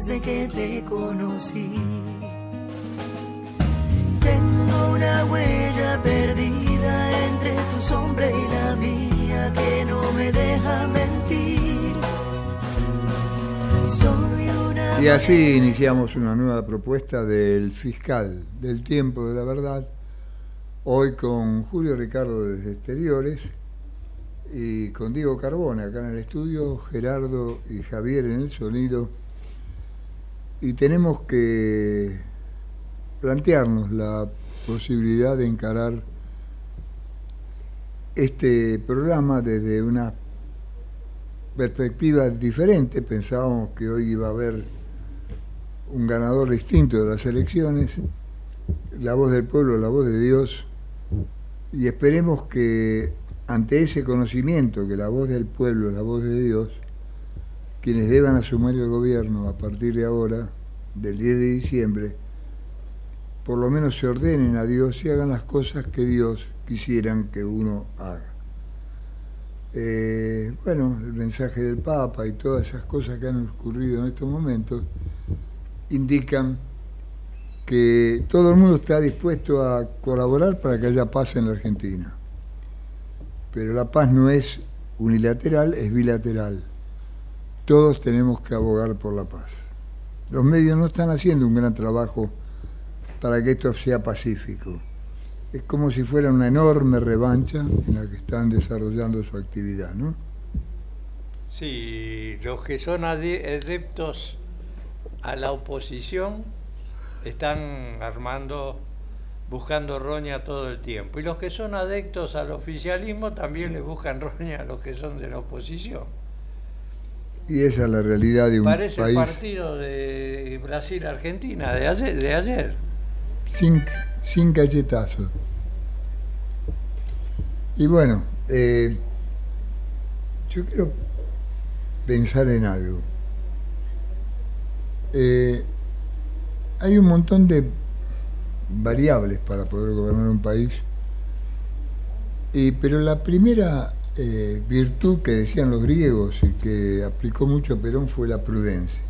desde que te conocí. Tengo una huella perdida entre tu sombra y la mía que no me deja mentir. Soy una Y así iniciamos una nueva propuesta del fiscal del tiempo de la verdad, hoy con Julio Ricardo desde Exteriores y con Diego Carbone acá en el estudio, Gerardo y Javier en el sonido. Y tenemos que plantearnos la posibilidad de encarar este programa desde una perspectiva diferente. Pensábamos que hoy iba a haber un ganador distinto de las elecciones, la voz del pueblo, la voz de Dios, y esperemos que ante ese conocimiento que la voz del pueblo la voz de Dios, quienes deban asumir el gobierno a partir de ahora, del 10 de diciembre, por lo menos se ordenen a Dios y hagan las cosas que Dios quisieran que uno haga. Eh, bueno, el mensaje del Papa y todas esas cosas que han ocurrido en estos momentos indican que todo el mundo está dispuesto a colaborar para que haya paz en la Argentina. Pero la paz no es unilateral, es bilateral. Todos tenemos que abogar por la paz. Los medios no están haciendo un gran trabajo para que esto sea pacífico. Es como si fuera una enorme revancha en la que están desarrollando su actividad, ¿no? Sí, los que son ade- adeptos a la oposición están armando, buscando roña todo el tiempo. Y los que son adeptos al oficialismo también le buscan roña a los que son de la oposición. Y esa es la realidad de un Parece el país partido de Brasil-Argentina de ayer, de ayer. sin, sin cachetazos. Y bueno, eh, yo quiero pensar en algo. Eh, hay un montón de variables para poder gobernar un país, y, pero la primera eh, virtud que decían los griegos y que aplicó mucho Perón fue la prudencia.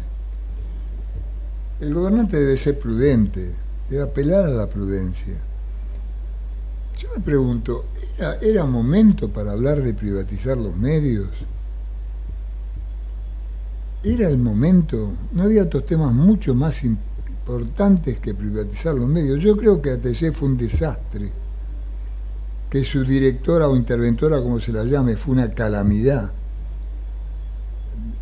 El gobernante debe ser prudente, debe apelar a la prudencia. Yo me pregunto, ¿era, era momento para hablar de privatizar los medios? ¿Era el momento? ¿No había otros temas mucho más importantes que privatizar los medios? Yo creo que ATC fue un desastre, que su directora o interventora, como se la llame, fue una calamidad.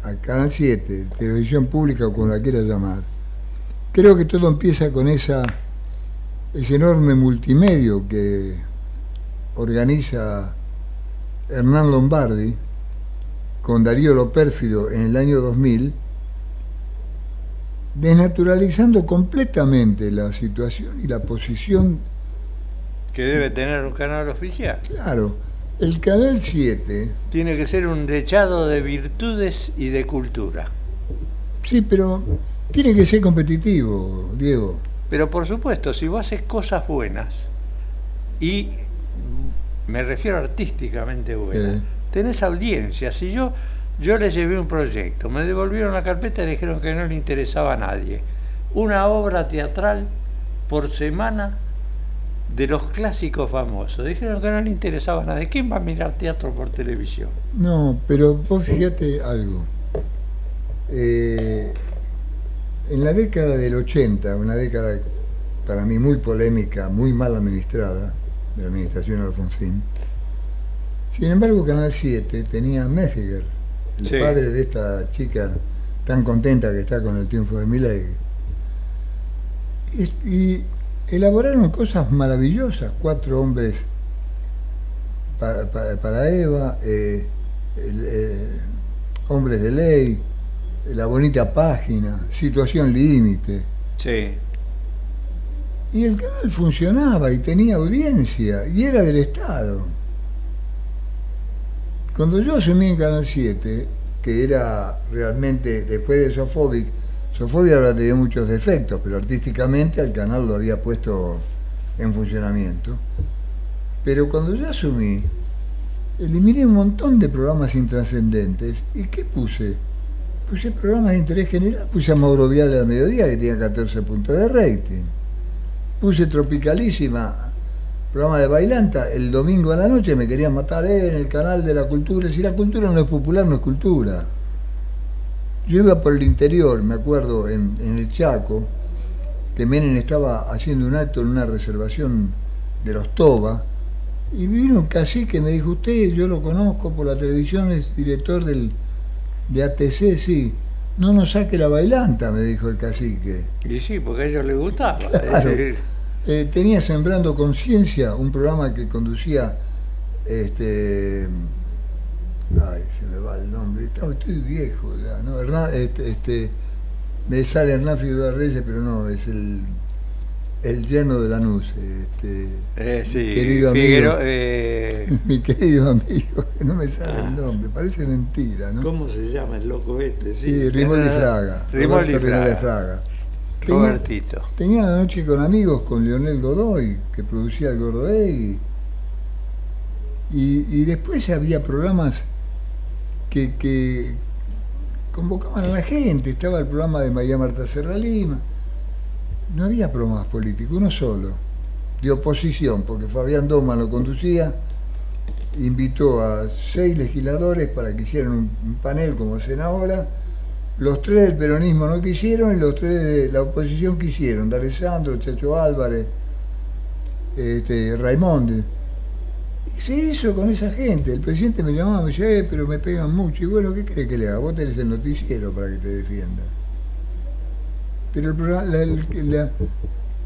A Canal 7, televisión pública o como la quiera llamar. Creo que todo empieza con esa, ese enorme multimedio que organiza Hernán Lombardi con Darío Lo Pérfido en el año 2000, desnaturalizando completamente la situación y la posición. Que debe tener un canal oficial. Claro, el Canal 7, Tiene que ser un dechado de virtudes y de cultura. sí, pero tiene que ser competitivo, Diego. Pero por supuesto, si vos haces cosas buenas, y me refiero artísticamente buenas, Sí. tenés audiencia. Si yo, yo les llevé un proyecto, me devolvieron la carpeta y dijeron que no le interesaba a nadie. Una obra teatral por semana de los clásicos famosos. Dijeron que no le interesaba a nadie. ¿Quién va a mirar teatro por televisión? No, pero vos fíjate algo. Eh, en la década del 80, una década para mí muy polémica, muy mal administrada, de la administración Alfonsín, sin embargo Canal 7 tenía a Messiger, el Sí. padre de esta chica tan contenta que está con el triunfo de Milei. Y, y elaboraron cosas maravillosas, cuatro hombres para, para- para Eva, eh, el, eh, hombres de ley, La bonita página, situación límite. Sí. Y el canal funcionaba y tenía audiencia y era del Estado. Cuando yo asumí en Canal 7, que era realmente, después de Sofobic, Sofobia ahora tenía muchos defectos, pero artísticamente el canal lo había puesto en funcionamiento. Pero cuando yo asumí, eliminé un montón de programas intrascendentes. ¿Y qué puse? Puse programas de interés general, puse a Mauro al mediodía, que tenía 14 puntos de rating. Puse Tropicalísima, programa de bailanta, el domingo a la noche me querían matar eh, en el canal de la cultura. Si la cultura no es popular, no es cultura. Yo iba por el interior, me acuerdo, en, en el Chaco, que Menem estaba haciendo un acto en una reservación de los Toba, y vino un cacique y me dijo, usted, yo lo conozco por la televisión, es director del, de ATC, sí. No nos saque la bailanta, me dijo el cacique. Y sí, porque a ellos les gustaba. Claro. Eh, tenía Sembrando Conciencia, un programa que conducía, este, ay, se me va el nombre, estoy viejo ya, ¿no? Hernán, este, este, me sale Hernán Figueroa Reyes, pero no, es el, el yerno de Lanús, este, Eh, sí, Querido amigo. Figueroa, eh, mi querido amigo, que no me sale Ah. el nombre, parece mentira, ¿no? ¿Cómo se llama el loco este? Sí, Rimoldi Fraga. Rimoldi Fraga. Fraga. Tenía- Robertito. Tenía la noche con amigos con Leonel Godoy, que producía el Gordoegui. Y, y después había programas que, convocaban a la gente. Estaba el programa de María Marta Serra Lima. No había programas políticos, uno solo, de oposición, porque Fabián Doma lo conducía. Invitó a seis legisladores para que hicieran un, panel como hacen ahora. Los tres del peronismo no quisieron y los tres de la oposición quisieron. D'Alessandro, Chacho Álvarez, este, Raimonde. Se hizo con esa gente. El presidente me llamaba, me decía, "Eh, pero me pegan mucho. Y bueno, ¿qué crees que le haga? Vos tenés el noticiero para que te defienda. Pero el programa- el-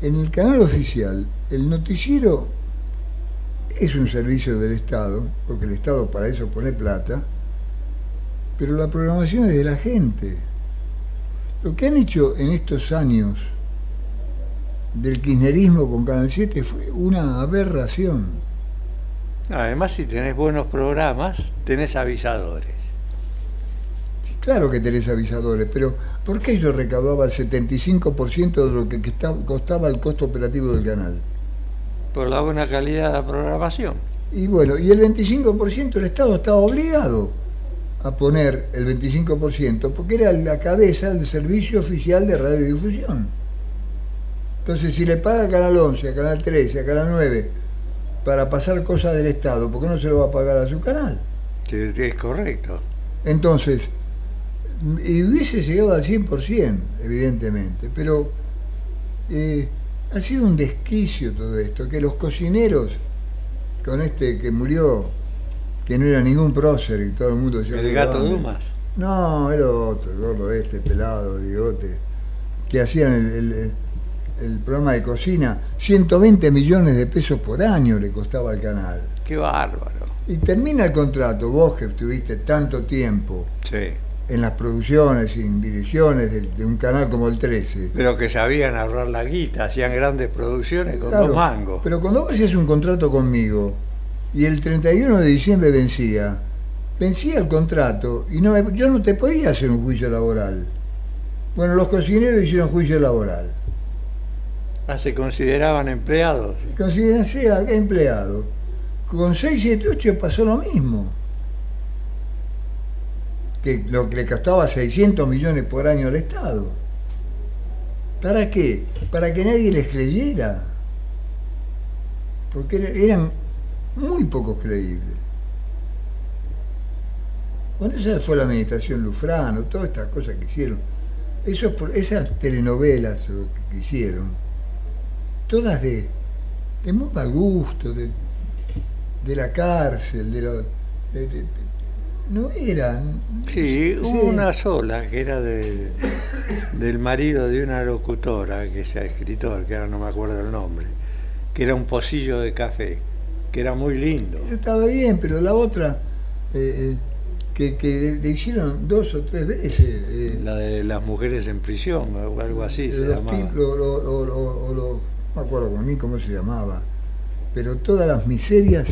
en el canal oficial, el noticiero es un servicio del Estado, porque el Estado para eso pone plata, pero la programación es de la gente. Lo que han hecho en estos años del kirchnerismo con Canal 7 fue una aberración. Además, si tenés buenos programas, tenés avisadores. Sí, claro que tenés avisadores, pero ¿por qué yo recaudaba el 75% de lo que costaba el costo operativo del canal? Por la buena calidad de la programación. Y bueno, y el 25% el Estado estaba obligado a poner el 25% porque era la cabeza del servicio oficial de radiodifusión. Entonces, si le paga a Canal 11, a Canal 13, a Canal 9 para pasar cosas del Estado, ¿por qué no se lo va a pagar a su canal? Es correcto. Entonces, y hubiese llegado al 100%, evidentemente, pero eh, ha sido un desquicio todo esto, que los cocineros, con este que murió, que no era ningún prócer y todo el mundo El "Qué gato grande". Dumas. No, era otro, el gordo este, pelado, bigote, que hacían el, el- el- el programa de cocina, 120 millones de pesos por año le costaba al canal. Qué bárbaro. Y termina el contrato, vos que estuviste tanto tiempo Sí. en las producciones y en direcciones de, de un canal como el 13. Pero que sabían ahorrar la guita, hacían grandes producciones con Claro, dos mangos. Pero cuando vos hacías un contrato conmigo y el 31 de diciembre vencía, vencía el contrato y no yo no te podía hacer un juicio laboral. Bueno, los cocineros hicieron juicio laboral. Ah, se consideraban empleados. Considérense a empleado. Con 678 pasó lo mismo. Que lo que le costaba 600 millones por año al Estado. ¿Para qué? Para que nadie les creyera. Porque er- eran muy pocos creíbles. Bueno, esa fue la administración Lufrano, todas estas cosas que hicieron. Pro- esas telenovelas que hicieron, todas de, de muy mal gusto, de, de la cárcel, de lo. de- de- de- no eran. Sí, hubo una sola que era de, del marido de una locutora, que sea escritor, que ahora no me acuerdo el nombre, que era un pocillo de café, que era muy lindo. Estaba bien, pero la otra, eh, eh, que, que le hicieron dos o tres veces. eh, La de las mujeres en prisión o algo así se los llamaba. lo- lo- me acuerdo con mí cómo se llamaba, pero todas las miserias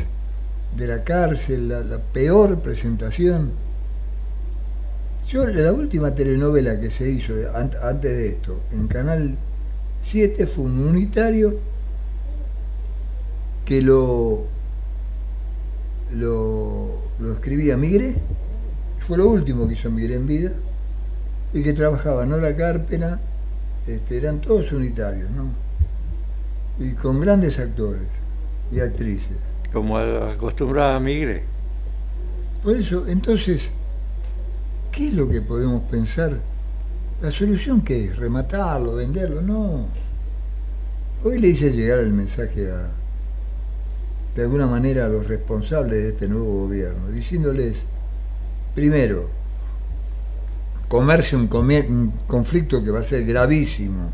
de la cárcel, la, peor presentación. Yo, la última telenovela que se hizo an- antes de esto, en Canal 7, fue un unitario que lo, lo, lo escribía Migre, fue lo último que hizo Migre en vida, y que trabajaba Nora Carpena, este, eran todos unitarios, ¿no? Y con grandes actores y actrices. Como acostumbraba Migre. Por eso, entonces, ¿qué es lo que podemos pensar? ¿La solución qué es? ¿Rematarlo, venderlo? No. Hoy le hice llegar el mensaje a, de alguna manera, a los responsables de este nuevo gobierno, diciéndoles, primero, comerse un, un conflicto que va a ser gravísimo,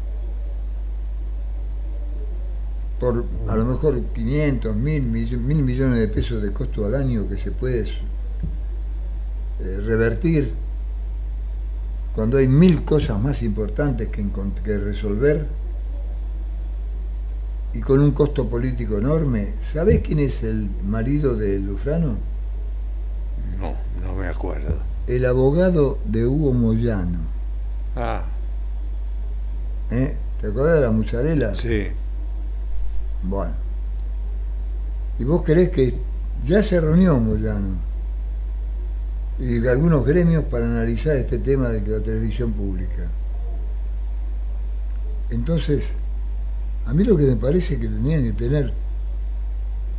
por a lo mejor 500, mil, mill- mil millones de pesos de costo al año que se puede eh, revertir cuando hay mil cosas más importantes que, resolver y con un costo político enorme. ¿Sabés quién es el marido de Lufrano? No, no me acuerdo. El abogado de Hugo Moyano. Ah, ¿eh? ¿Te acuerdas de la mozzarella? sí. Bueno. ¿Y vos querés que ya se reunió Moyano y algunos gremios para analizar este tema de la televisión pública? Entonces, a mí lo que me parece que tenían que tener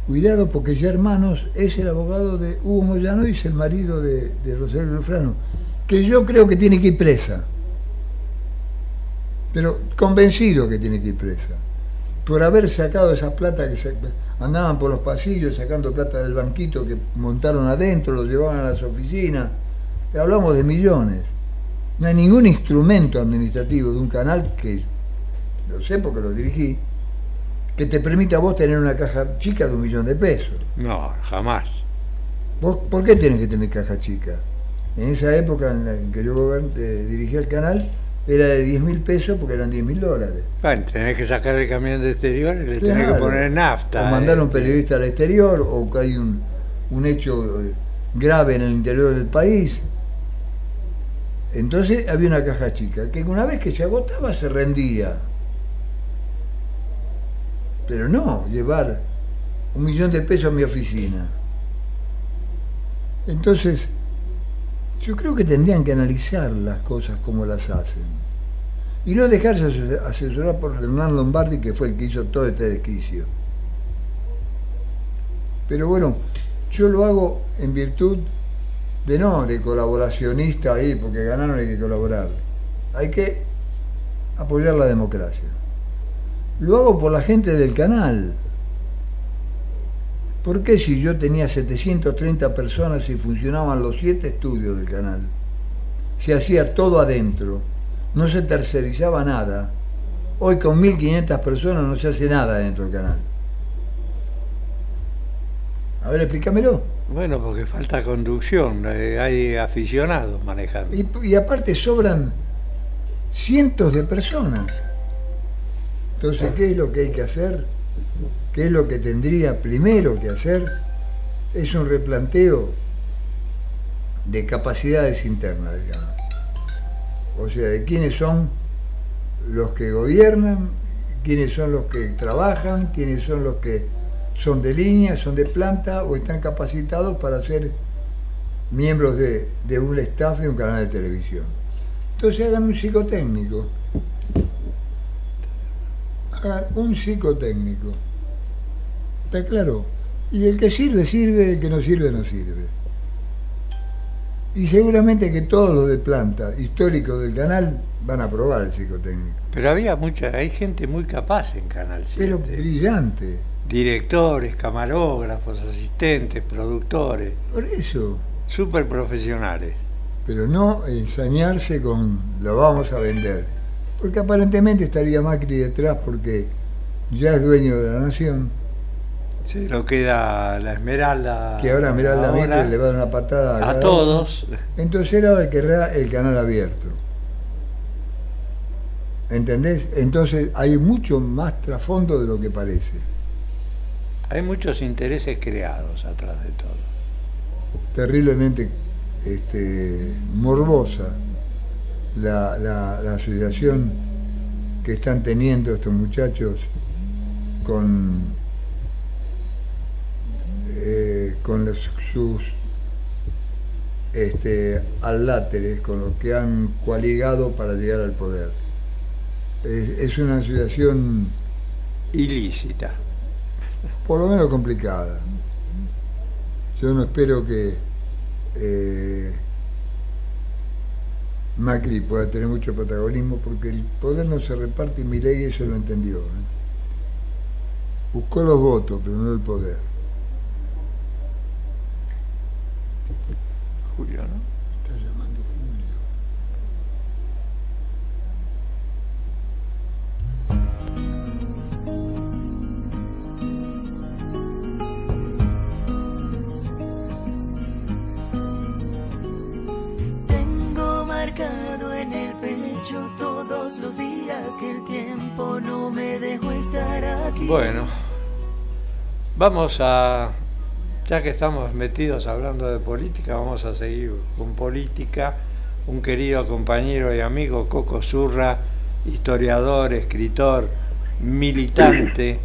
cuidado porque ya hermanos es el abogado de Hugo Moyano y es el marido de, de Rosario Lufrano, que yo creo que tiene que ir presa, pero convencido que tiene que ir presa por haber sacado esas plata que se- andaban por los pasillos sacando plata del banquito que montaron adentro, lo llevaban a las oficinas. Hablamos de millones. No hay ningún instrumento administrativo de un canal que, lo sé porque lo dirigí, que te permita a vos tener una caja chica de un millón de pesos. No, jamás. ¿Vos por qué tenés que tener caja chica? En esa época en la que yo eh, dirigía el canal, era de 10 mil pesos porque eran 10 mil dólares. Bueno, tenés que sacar el camión de exterior y le tenés Claro. que poner nafta. O mandar a un periodista al exterior, o que hay un, un hecho eh, grave en el interior del país. Entonces había una caja chica, que una vez que se agotaba se rendía. Pero no, llevar un millón de pesos a mi oficina. Entonces, yo creo que tendrían que analizar las cosas como las hacen. Y no dejarse ase- asesorar por Hernán Lombardi, que fue el que hizo todo este desquicio. Pero bueno, yo lo hago en virtud de no de colaboracionista ahí, porque ganaron hay que colaborar. Hay que apoyar la democracia. Lo hago por la gente del canal. ¿Por qué si yo tenía 730 personas y funcionaban los siete estudios del canal? Se hacía todo adentro, no se tercerizaba nada. Hoy con 1.500 personas no se hace nada dentro del canal. A ver, explícamelo. Bueno, porque falta conducción, eh, hay aficionados manejando. Y, y aparte sobran cientos de personas. Entonces, ¿qué es lo que hay que hacer? ¿Qué es lo que tendría primero que hacer? Es un replanteo de capacidades internas canal. O sea, de quiénes son los que gobiernan, quiénes son los que trabajan, quiénes son los que son de línea, son de planta o están capacitados para ser miembros de, de un staff de un canal de televisión. Entonces hagan un psicotécnico. Hagan un psicotécnico. ¿Está claro? Y el que sirve, sirve, el que no sirve, no sirve. Y seguramente que todos los de planta históricos del canal van a aprobar el psicotécnico. Pero había mucha, hay gente muy capaz en Canal 7. Pero brillante. Directores, camarógrafos, asistentes, productores, Por eso. súper profesionales. Pero no ensañarse con lo vamos a vender. Porque aparentemente estaría Macri detrás porque ya es dueño de la nación. Se lo queda la Esmeralda. Que ahora Esmeralda ahora Mitre le va a dar una patada a todos. uno. Entonces era el que era el canal abierto. ¿Entendés? Entonces hay mucho más trasfondo de lo que parece. Hay muchos intereses creados atrás de todo. Terriblemente este, morbosa la, la- la asociación que están teniendo estos muchachos con, eh, con los- sus este, aláteres, con los que han coaligado para llegar al poder. Es, es una asociación Ilícita. por lo menos complicada. Yo no espero que eh, Macri pueda tener mucho protagonismo porque el poder no se reparte y Milei eso lo entendió. ¿eh? Buscó los votos, pero no el poder. Julio, ¿no? Está llamando Julio. Tengo marcado en el pecho todos los días que el tiempo no me dejó estar aquí. Bueno, vamos a, ya que estamos metidos hablando de política, vamos a seguir con política. Un querido compañero y amigo, Coco Zurra, historiador, escritor, militante,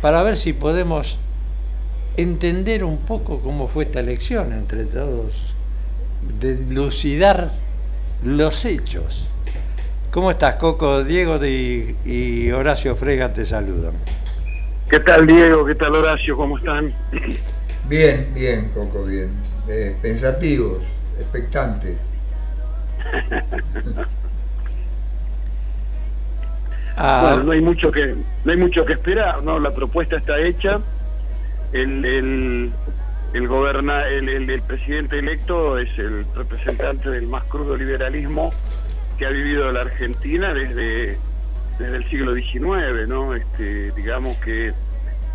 para ver si podemos entender un poco cómo fue esta elección entre todos, dilucidar los hechos. ¿Cómo estás, Coco? Diego y, y Horacio Frega te saludan. ¿Qué tal Diego? ¿Qué tal Horacio? ¿Cómo están? Bien, bien, Coco, bien. Eh, pensativos, expectantes. Ah, Bueno, no hay mucho que no hay mucho que esperar, ¿no? La propuesta está hecha. El el el, goberna, el, el- el presidente electo es el representante del más crudo liberalismo que ha vivido la Argentina desde desde el siglo XIX, ¿no? Este, digamos que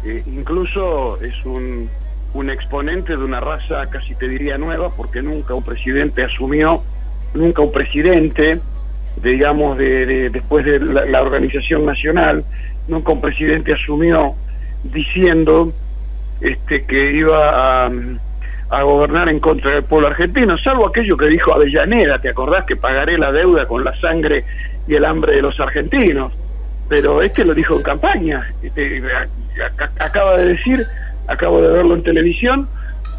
eh, incluso es un un exponente de una raza casi te diría nueva porque nunca un presidente asumió nunca un presidente de, digamos, de, de- después de la, organización nacional, nunca un presidente asumió diciendo este, que iba a, a gobernar en contra del pueblo argentino, salvo aquello que dijo Avellaneda, ¿te acordás que pagaré la deuda con la sangre y el hambre de los argentinos? Pero este lo dijo en campaña, este, acaba de decir, acabo de verlo en televisión,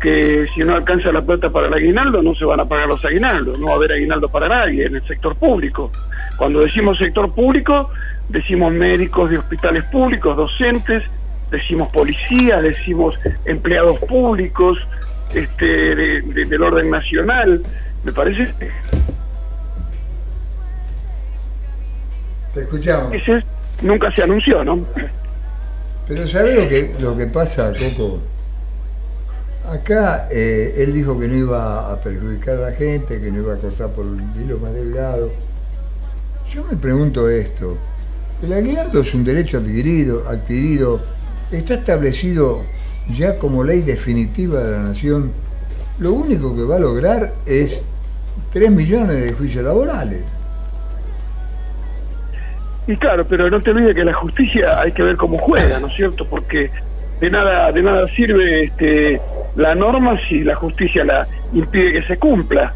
que si no alcanza la plata para el aguinaldo no se van a pagar los aguinaldos, no va a haber aguinaldo para nadie en el sector público. Cuando decimos sector público, decimos médicos de hospitales públicos, docentes, decimos policías, decimos empleados públicos este, de- de- del orden nacional. Me parece Te escuchamos. ese nunca se anunció, ¿no? Pero ¿sabes lo que, lo que pasa, Coco? Acá eh, él dijo que no iba a perjudicar a la gente, que no iba a cortar por el hilo más delgado. Yo me pregunto esto. El aguinaldo es un derecho adquirido, adquirido, está establecido ya como ley definitiva de la nación. Lo único que va a lograr es 3 millones de juicios laborales. Y claro, pero no te olvides que la justicia hay que ver cómo juega, ¿no es cierto? Porque de nada de nada sirve este, la norma si la justicia la impide que se cumpla,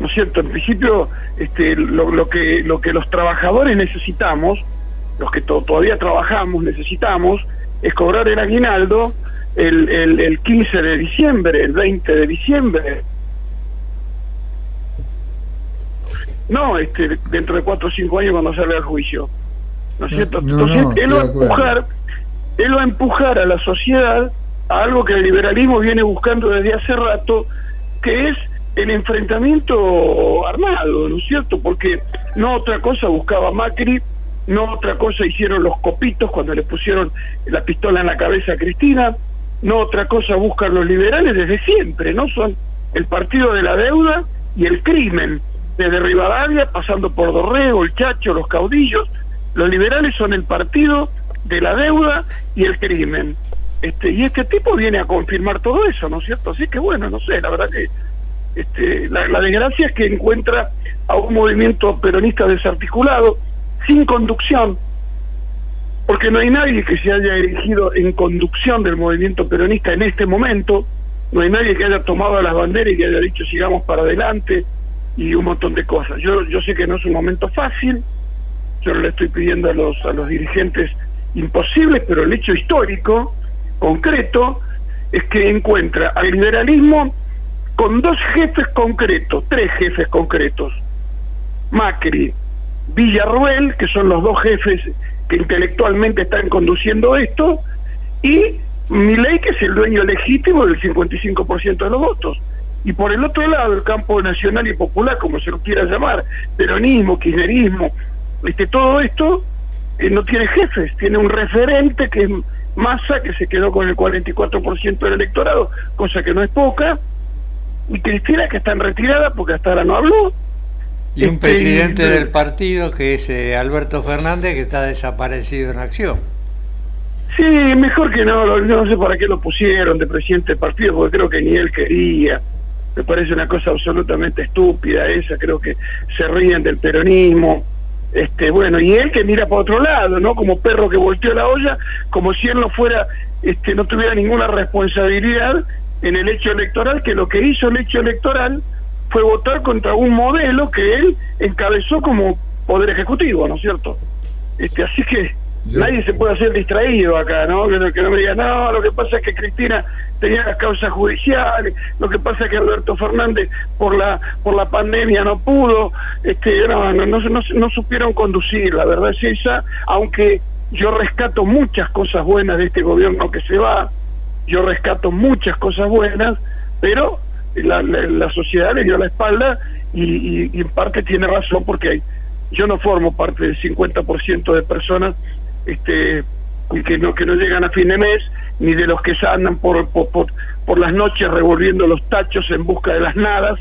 ¿no es cierto? En principio, este, lo, lo que lo que los trabajadores necesitamos, los que to- todavía trabajamos necesitamos, es cobrar el aguinaldo el, el, el 15 de diciembre, el 20 de diciembre. No, este, dentro de cuatro o cinco años cuando salga el juicio. ¿No es cierto? no, Entonces, no, él va a empujar, él va a empujar a la sociedad a algo que el liberalismo viene buscando desde hace rato, que es el enfrentamiento armado, ¿no es cierto? Porque no otra cosa buscaba Macri, no otra cosa hicieron los copitos cuando le pusieron la pistola en la cabeza a Cristina, no otra cosa buscan los liberales desde siempre, ¿no? Son el partido de la deuda y el crimen, desde Rivadavia, pasando por Dorrego, el Chacho, los caudillos, los liberales son el partido de la deuda y el crimen. Este, y este tipo viene a confirmar todo eso, ¿no es cierto? Así que bueno, no sé, la verdad que este, la, la desgracia es que encuentra a un movimiento peronista desarticulado, sin conducción, porque no hay nadie que se haya erigido en conducción del movimiento peronista en este momento, no hay nadie que haya tomado las banderas y que haya dicho sigamos para adelante y un montón de cosas. Yo, yo sé que no es un momento fácil, yo le estoy pidiendo a los, a los dirigentes imposibles, pero el hecho histórico, concreto, es que encuentra al liberalismo con dos jefes concretos, tres jefes concretos, Macri, Villarruel, que son los dos jefes que intelectualmente están conduciendo esto, y Milei, que es el dueño legítimo del 55% de los votos. Y por el otro lado, el campo nacional y popular, como se lo quiera llamar, peronismo, kirchnerismo, este, todo esto eh, no tiene jefes, tiene un referente que es Massa, que se quedó con el 44% del electorado, cosa que no es poca, y Cristina, que está en retirada porque hasta ahora no habló, y un Este, presidente del partido que es eh, Alberto Fernández que está desaparecido en acción. Sí, mejor que no, no sé para qué lo pusieron de presidente del partido, porque creo que ni él quería. Me parece una cosa absolutamente estúpida esa, creo que se ríen del peronismo. Este, bueno, y él que mira para otro lado, ¿no? Como perro que volteó la olla, como si él no fuera, este, no tuviera ninguna responsabilidad en el hecho electoral, que lo que hizo el hecho electoral fue votar contra un modelo que él encabezó como poder ejecutivo, ¿no es cierto? Este, así que Nadie se puede hacer distraído acá, ¿no? Que, no- que no me diga, no, lo que pasa es que Cristina tenía las causas judiciales, lo que pasa es que Alberto Fernández por la por la pandemia no pudo, este, no, no, no, no, supieron conducir, la verdad es esa, aunque yo rescato muchas cosas buenas de este gobierno que se va, yo rescato muchas cosas buenas, pero la, la, sociedad le dio la espalda y, y- y en parte tiene razón porque yo no formo parte del 50% de personas este que no que no llegan a fin de mes ni de los que se andan por por, por, por las noches revolviendo los tachos en busca de las nadas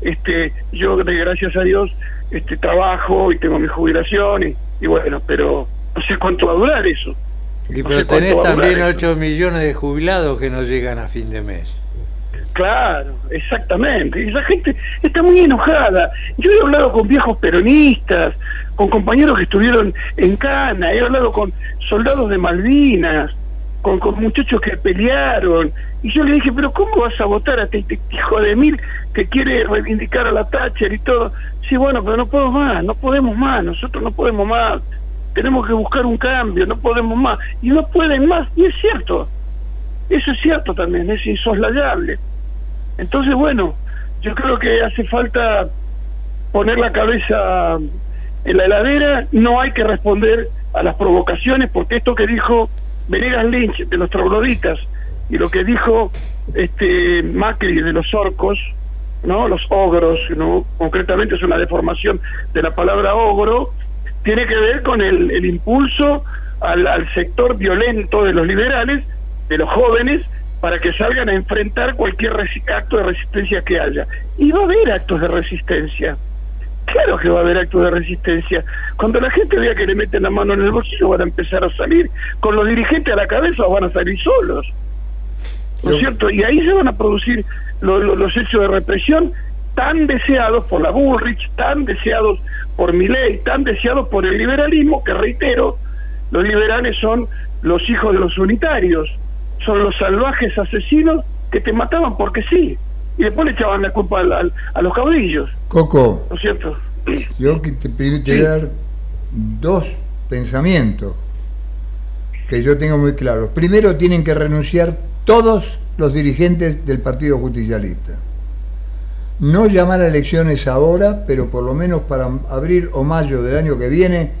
este yo de gracias a Dios este trabajo y tengo mi jubilación y, y bueno pero no sé cuánto va a durar eso Y No pero tenés también eso. 8 millones de jubilados que no llegan a fin de mes. Claro, exactamente. Esa gente está muy enojada. Yo he hablado con viejos peronistas, con compañeros que estuvieron en Cana, he hablado con soldados de Malvinas, con, con muchachos que pelearon. Y yo le dije, pero ¿cómo vas a votar a este hijo de mil que quiere reivindicar a la Thatcher y todo? Sí, bueno, pero no puedo más, no podemos más, nosotros no podemos más. Tenemos que buscar un cambio, no podemos más. Y no pueden más, y es cierto. Eso es cierto también, es insoslayable. Entonces, bueno, yo creo que hace falta poner la cabeza en la heladera, no hay que responder a las provocaciones, porque esto que dijo Venegas Lynch de los trogloditas y lo que dijo este Macri de los orcos, ¿no? Los ogros, ¿no? Concretamente es una deformación de la palabra ogro, tiene que ver con el, el impulso al, al sector violento de los liberales, de los jóvenes, para que salgan a enfrentar cualquier acto de resistencia que haya. Y va a haber actos de resistencia. Claro que va a haber actos de resistencia. Cuando la gente vea que le meten la mano en el bolsillo van a empezar a salir. Con los dirigentes a la cabeza o van a salir solos. ¿No es cierto? Y ahí se van a producir lo- lo- los hechos de represión tan deseados por la Bullrich, tan deseados por Milei, tan deseados por el liberalismo, que reitero, los liberales son los hijos de los unitarios, son los salvajes asesinos que te mataban porque sí, y después le echaban la culpa al- al- a los caudillos, Coco, ¿no es cierto? yo que te, a dar dos pensamientos que yo tengo muy claros. Primero, tienen que renunciar todos los dirigentes del Partido Justicialista. No llamar a elecciones ahora, pero por lo menos para abril o mayo del año que viene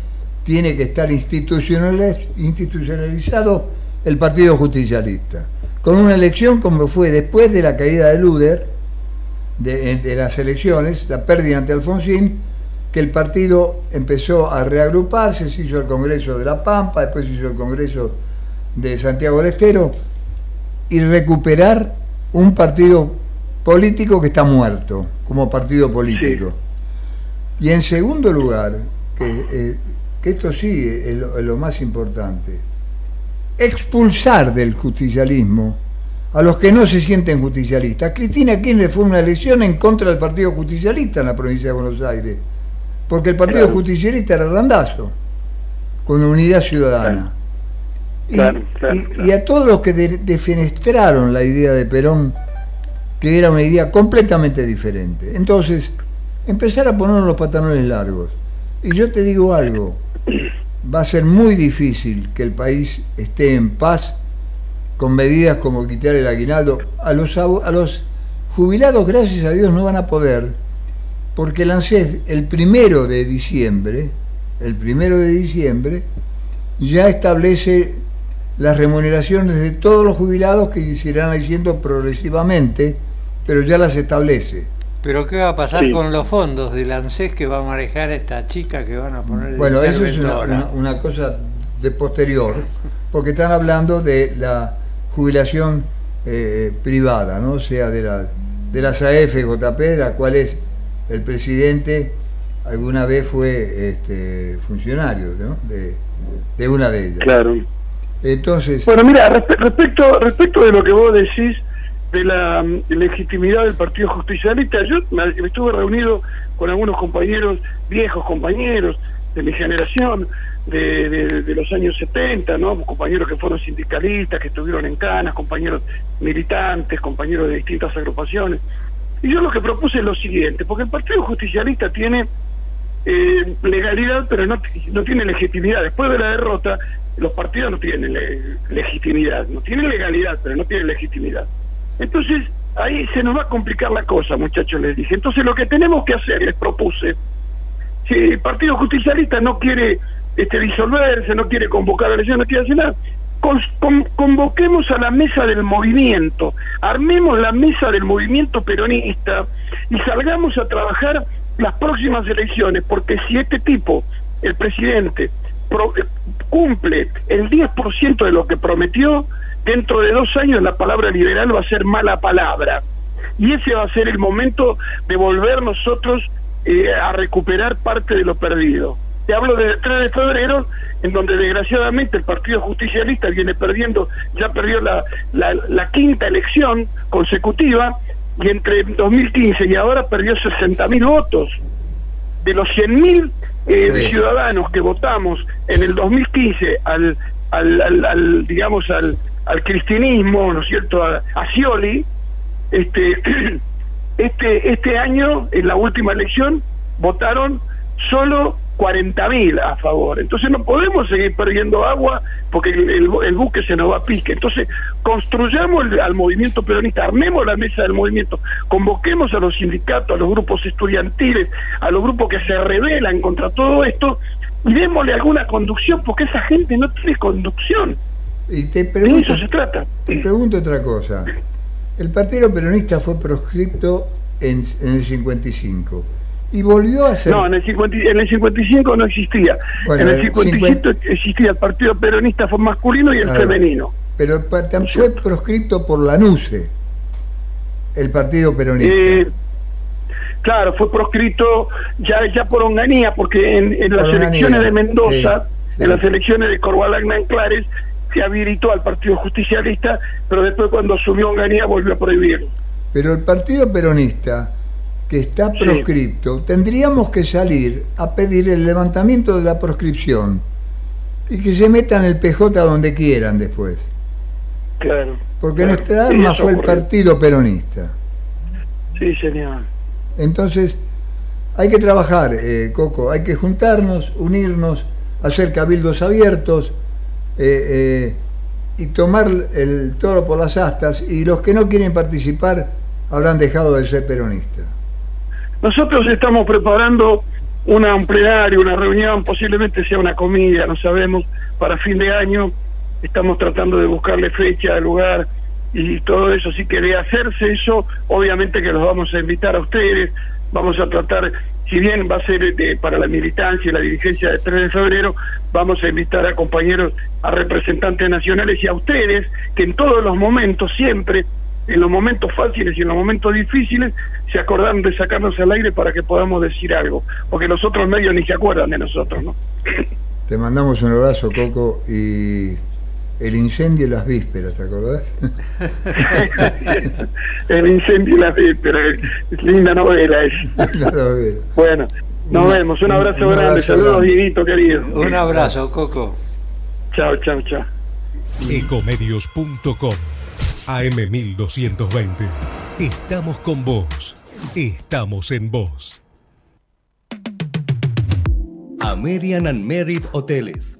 tiene que estar institucionaliz- institucionalizado el Partido Justicialista. Con una elección como fue después de la caída de Luder, de, de las elecciones, la pérdida ante Alfonsín, que el partido empezó a reagruparse, se hizo el Congreso de La Pampa, después se hizo el Congreso de Santiago del Estero, y recuperar un partido político que está muerto, como partido político. Y en segundo lugar, que, eh, que esto sí es lo, es lo más importante, expulsar del justicialismo a los que no se sienten justicialistas. Cristina Kirchner fue una elección en contra del Partido Justicialista en la provincia de Buenos Aires, porque el Partido Claro. Justicialista era Randazo, con Unidad Ciudadana. Y- Claro, claro, y, claro. y a todos los que de- defenestraron la idea de Perón, que era una idea completamente diferente. Entonces, empezar a poner los pantalones largos. Y yo te digo algo, va a ser muy difícil que el país esté en paz con medidas como quitar el aguinaldo. A los, a los jubilados, gracias a Dios, no van a poder, porque el ANSES el primero de diciembre, el primero de diciembre, ya establece las remuneraciones de todos los jubilados que se irán haciendo progresivamente, pero ya las establece. Pero ¿qué va a pasar Sí. con los fondos del ANSES que va a manejar esta chica que van a poner de Bueno, eso es una, una- una cosa de posterior, porque están hablando de la jubilación eh, privada, ¿no? O sea, de la de las AFJP, de la cual es el presidente alguna vez fue este, funcionario, ¿no? De, de una de ellas. Claro. Entonces, Bueno, mira, respe- respecto, respecto de lo que vos decís de la mm, legitimidad del Partido Justicialista, yo me, estuve reunido con algunos compañeros, viejos compañeros de mi generación, de, de- los años 70, ¿no? Compañeros que fueron sindicalistas, que estuvieron en canas, compañeros militantes, compañeros de distintas agrupaciones. Y yo lo que propuse es lo siguiente, porque el Partido Justicialista tiene eh, legalidad, pero no, no tiene legitimidad. Después de la derrota, los partidos no tienen le- legitimidad, no tienen legalidad, pero no tienen legitimidad. Entonces, ahí se nos va a complicar la cosa, muchachos, les dije. Entonces, lo que tenemos que hacer, les propuse, si el Partido Justicialista no quiere este, disolverse, no quiere convocar a elecciones, no quiere hacer nada, con- con- convoquemos a la mesa del movimiento, armemos la mesa del movimiento peronista y salgamos a trabajar las próximas elecciones, porque si este tipo, el presidente, pro- eh, cumple el 10% de lo que prometió, dentro de dos años la palabra liberal va a ser mala palabra. Y ese va a ser el momento de volver nosotros eh, a recuperar parte de lo perdido. Te hablo del 3 de febrero, en donde desgraciadamente el Partido Justicialista viene perdiendo, ya perdió la, la, la quinta elección consecutiva, y entre 2015 y ahora perdió 60 mil votos. De los 100 mil eh, Sí. ciudadanos que votamos en el 2015 al, al, al- al, digamos, al, al cristianismo, ¿no es cierto?, a, a Scioli, este, este, este año, en la última elección, votaron solo 40.000 a favor. Entonces no podemos seguir perdiendo agua porque el, buque se nos va a pique. Entonces construyamos el- al movimiento peronista, armemos la mesa del movimiento, convoquemos a los sindicatos, a los grupos estudiantiles, a los grupos que se rebelan contra todo esto y démosle alguna conducción porque esa gente no tiene conducción. Y te De pregunto, eso se trata. te pregunto otra cosa. El Partido Peronista fue proscripto en, en el 55 y volvió a ser... No, en el, 50 y- en el 55 no existía. Bueno, en el el 55 existía el partido peronista fue masculino y el Claro. femenino. pero pa- tam- fue proscrito por la NUCE, el Partido Peronista. Eh, claro, fue proscrito ya ya por Onganía, porque en, en las Onganía, elecciones de Mendoza, sí, sí. en las elecciones de Corbalagna en Clares, se habilitó al Partido Justicialista, pero después cuando asumió Onganía volvió a prohibirlo. Pero el Partido Peronista, que está Sí. proscripto, tendríamos que salir a pedir el levantamiento de la proscripción y que se metan el PJ donde quieran después. Claro. Porque Claro. nuestra arma fue el. Partido Peronista. Sí, señor. Entonces, hay que trabajar, eh, Coco, hay que juntarnos, unirnos, hacer cabildos abiertos eh, eh, y tomar el toro por las astas y los que no quieren participar habrán dejado de ser peronistas. Nosotros estamos preparando un plenario, una reunión, posiblemente sea una comida, no sabemos, para fin de año. Estamos tratando de buscarle fecha, lugar y todo eso. Así que de hacerse eso, obviamente que los vamos a invitar a ustedes. Vamos a tratar, si bien va a ser de- para la militancia y la dirigencia del 3 de febrero, vamos a invitar a compañeros, a representantes nacionales y a ustedes, que en todos los momentos, siempre, en los momentos fáciles y en los momentos difíciles, se acordaron de sacarnos al aire para que podamos decir algo, porque los otros medios ni se acuerdan de nosotros, ¿no? Te mandamos un abrazo, Coco, y El incendio y las vísperas, ¿te acordás? el incendio y las vísperas, es linda novela esa. bueno, nos vemos, un abrazo grande, saludos Dieguito querido. Un abrazo, Coco. Chao, chao, chao. Ecomedios.com AM1220. Estamos con vos. Estamos en vos. American and Merit Hoteles.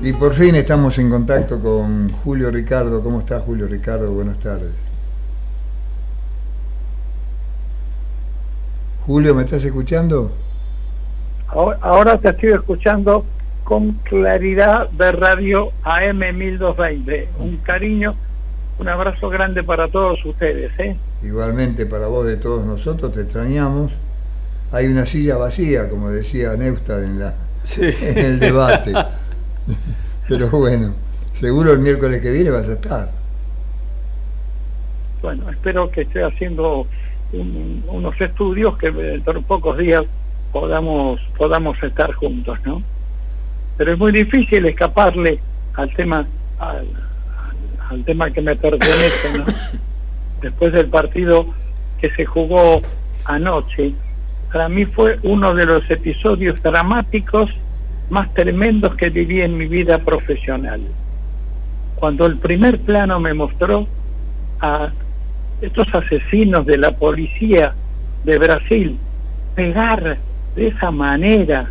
Y por fin estamos en contacto con Julio Ricardo. ¿Cómo está Julio Ricardo? Buenas tardes. Julio, ¿me estás escuchando? Ahora te estoy escuchando con claridad de radio AM 1220. Un cariño, un abrazo grande para todos ustedes. ¿eh? Igualmente para vos de todos nosotros, te extrañamos. Hay una silla vacía, como decía Neusta en, la, en el debate. Pero bueno, seguro el miércoles que viene vas a estar. Bueno, espero que esté haciendo unos estudios que dentro de pocos días podamos podamos estar juntos, ¿no? pero es muy difícil escaparle al tema al, tema que me pertenece después del partido que se jugó anoche para mí fue uno de los episodios dramáticos más tremendos que viví en mi vida profesional cuando el primer plano me mostró a estos asesinos de la policía de Brasil pegar de esa manera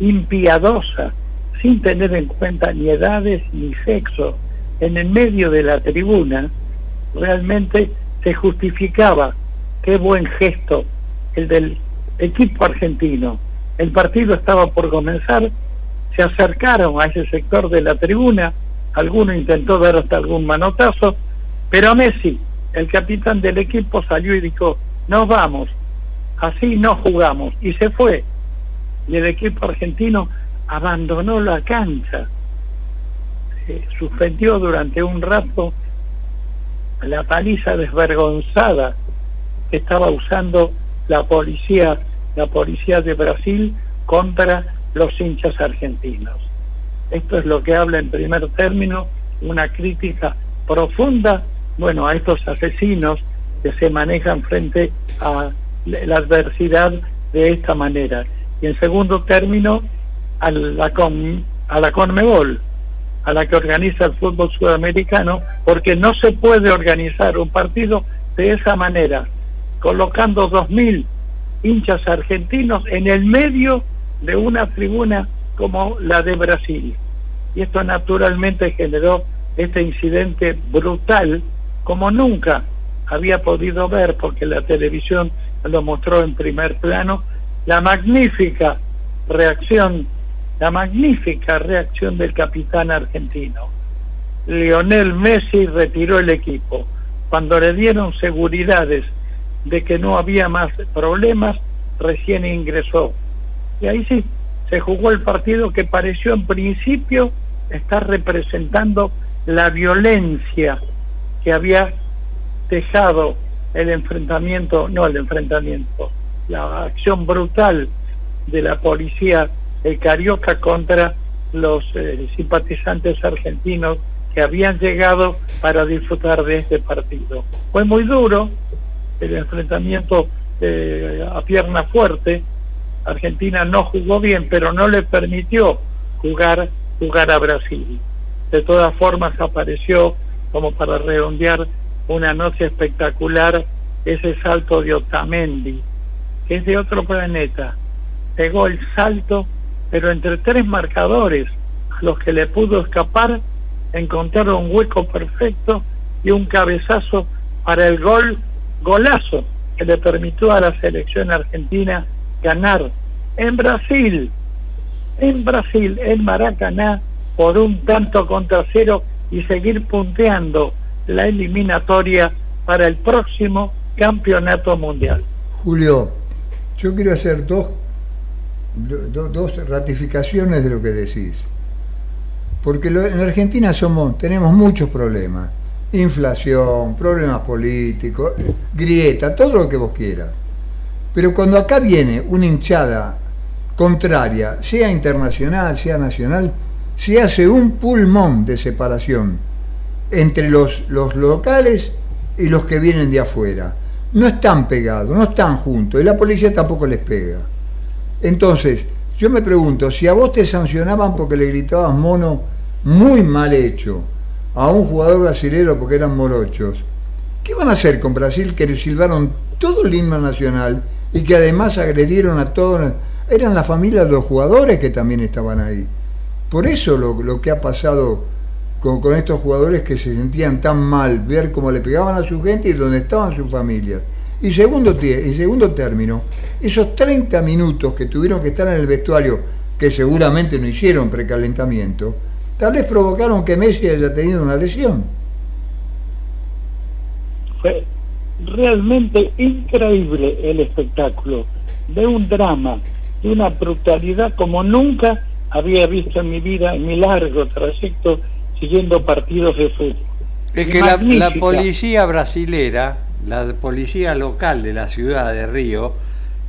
impiadosa sin tener en cuenta ni edades ni sexo en el medio de la tribuna, realmente se justificaba qué buen gesto el del equipo argentino. El partido estaba por comenzar, se acercaron a ese sector de la tribuna, alguno intentó dar hasta algún manotazo, pero Messi, el capitán del equipo, salió y dijo, nos vamos, así no jugamos, y se fue. Y el equipo argentino abandonó la cancha, suspendió durante un rato la paliza desvergonzada que estaba usando la policía, la policía de Brasil contra los hinchas argentinos. Esto es lo que habla en primer término una crítica profunda, bueno, a estos asesinos que se manejan frente a la adversidad de esta manera. Y en segundo término, a la, con, a la Conmebol, a la que organiza el fútbol sudamericano, porque no se puede organizar un partido de esa manera, colocando dos mil hinchas argentinos en el medio de una tribuna como la de Brasil. Y esto naturalmente generó este incidente brutal como nunca había podido ver, porque la televisión lo mostró en primer plano, la magnífica reacción la magnífica reacción del capitán argentino. Lionel Messi retiró el equipo. Cuando le dieron seguridades de que no había más problemas, recién ingresó. Y ahí sí, se jugó el partido que pareció en principio estar representando la violencia que había dejado el enfrentamiento, no el enfrentamiento, la acción brutal de la policía de Carioca contra los eh, simpatizantes argentinos que habían llegado para disfrutar de este partido. Fue muy duro el enfrentamiento eh, a pierna fuerte. Argentina no jugó bien, pero no le permitió jugar jugar a Brasil. De todas formas apareció como para redondear una noche espectacular ese salto de Otamendi, que es de otro planeta. Pegó el salto, pero entre tres marcadores a los que le pudo escapar, encontraron un hueco perfecto y un cabezazo para el gol, golazo, que le permitió a la selección argentina ganar en Brasil, en Brasil, en Maracaná, por un tanto contra cero y seguir punteando la eliminatoria para el próximo campeonato mundial. Julio, yo quiero hacer dos, dos ratificaciones de lo que decís. Porque en Argentina somos, tenemos muchos problemas. Inflación, problemas políticos, grieta, todo lo que vos quieras. Pero cuando acá viene una hinchada contraria, sea internacional, sea nacional, se hace un pulmón de separación entre los, locales y los que vienen de afuera. No están pegados, no están juntos, y la policía tampoco les pega. Entonces, yo me pregunto, si a vos te sancionaban porque le gritabas mono muy mal hecho a un jugador brasilero porque eran morochos, ¿qué van a hacer con Brasil que le silbaron todo el himno nacional y que además agredieron a todos? Eran la familia de los jugadores que también estaban ahí. Por eso lo, lo que ha pasado con, con, estos jugadores que se sentían tan mal, ver cómo le pegaban a su gente y dónde estaban sus familias. Y segundo, y segundo término, esos 30 minutos que tuvieron que estar en el vestuario, que seguramente no hicieron precalentamiento, tal vez provocaron que Messi haya tenido una lesión. Fue realmente increíble el espectáculo, de un drama, de una brutalidad como nunca había visto en mi vida, en mi largo trayecto siguiendo partidos de fútbol. Es que la, la, policía brasilera, la policía local de la ciudad de Río,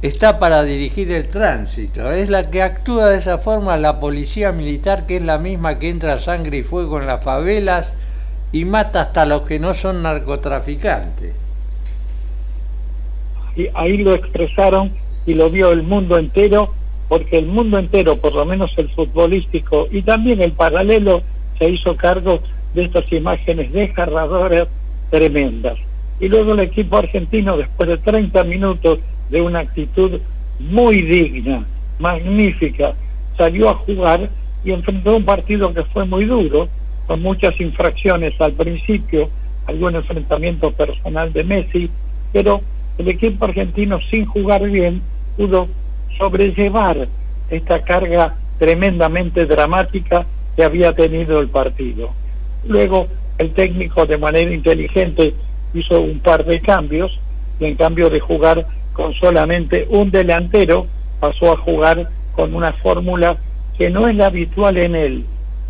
está para dirigir el tránsito. Es la que actúa de esa forma la policía militar, que es la misma que entra sangre y fuego en las favelas y mata hasta los que no son narcotraficantes. Y ahí lo expresaron y lo vio el mundo entero porque el mundo entero, por lo menos el futbolístico y también el paralelo, se hizo cargo de estas imágenes desgarradoras tremendas. Y luego el equipo argentino, después de 30 minutos de una actitud muy digna, magnífica, salió a jugar y enfrentó un partido que fue muy duro, con muchas infracciones al principio, algún enfrentamiento personal de Messi, pero el equipo argentino sin jugar bien pudo sobrellevar esta carga tremendamente dramática que había tenido el partido. Luego el técnico de manera inteligente hizo un par de cambios y en cambio de jugar con solamente un delantero pasó a jugar con una fórmula que no es la habitual en él,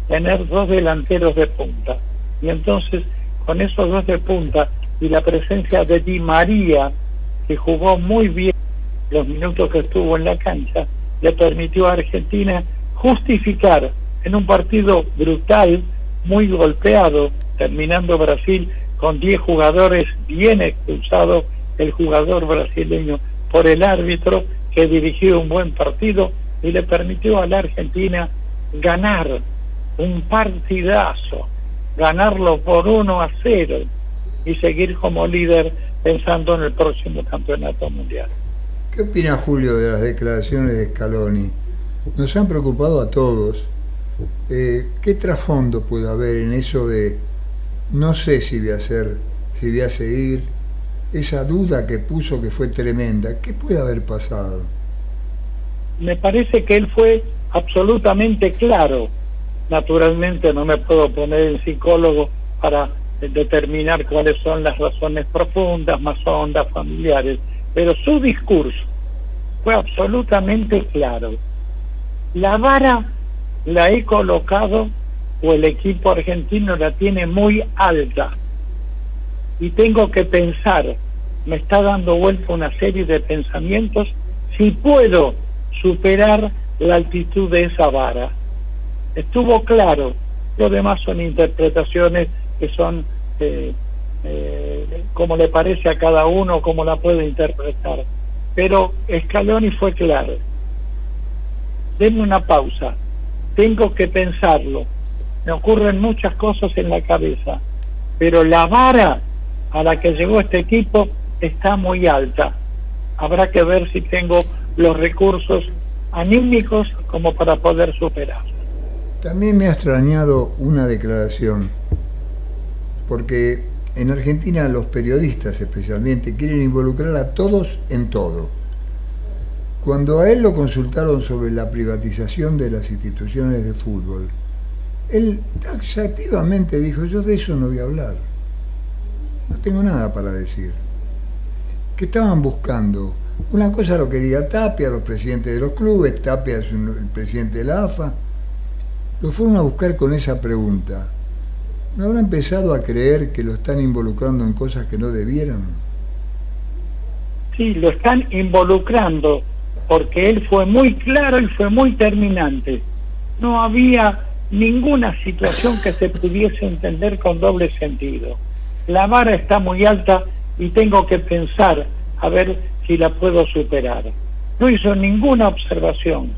tener dos delanteros de punta. Y entonces con esos dos de punta y la presencia de Di María, que jugó muy bien los minutos que estuvo en la cancha, le permitió a Argentina justificar en un partido brutal, muy golpeado, terminando Brasil con 10 jugadores bien expulsados, el jugador brasileño por el árbitro que dirigió un buen partido y le permitió a la Argentina ganar un partidazo, ganarlo por 1 a 0 y seguir como líder pensando en el próximo campeonato mundial. ¿Qué opina Julio de las declaraciones de Scaloni? Nos han preocupado a todos. Eh, ¿Qué trasfondo puede haber en eso de no sé si voy a hacer, si voy a seguir? Esa duda que puso que fue tremenda. ¿Qué puede haber pasado? Me parece que él fue absolutamente claro. Naturalmente no me puedo poner en psicólogo para determinar cuáles son las razones profundas, más hondas, familiares pero su discurso fue absolutamente claro. La vara la he colocado o el equipo argentino la tiene muy alta. Y tengo que pensar, me está dando vuelta una serie de pensamientos, si puedo superar la altitud de esa vara. Estuvo claro, lo demás son interpretaciones que son eh, eh, como le parece a cada uno, como la puede interpretar. Pero Scaloni fue claro. Denme una pausa, tengo que pensarlo. Me ocurren muchas cosas en la cabeza, pero la vara a la que llegó este equipo está muy alta. Habrá que ver si tengo los recursos anímicos como para poder superar. También me ha extrañado una declaración, porque en Argentina los periodistas especialmente quieren involucrar a todos en todo. Cuando a él lo consultaron sobre la privatización de las instituciones de fútbol, él taxativamente dijo, yo de eso no voy a hablar. No tengo nada para decir. ¿Qué estaban buscando? Una cosa lo que diga Tapia, los presidentes de los clubes, Tapia es el presidente de la AFA. Lo fueron a buscar con esa pregunta. ¿No habrá empezado a creer que lo están involucrando en cosas que no debieran? Sí, lo están involucrando porque él fue muy claro y fue muy terminante. No había ninguna situación que se pudiese entender con doble sentido. La vara está muy alta y tengo que pensar a ver si la puedo superar. No hizo ninguna observación,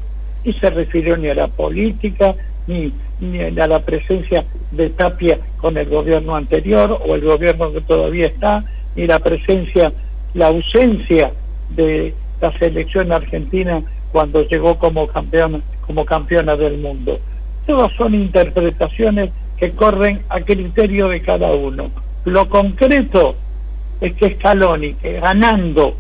ni se refirió ni a la política, ni, ni la presencia de Tapia con el gobierno anterior o el gobierno que todavía está, ni la presencia, la ausencia de la selección argentina cuando llegó como campeona, como campeona del mundo. Todas son interpretaciones que corren a criterio de cada uno. Lo concreto es que Scaloni, que ganando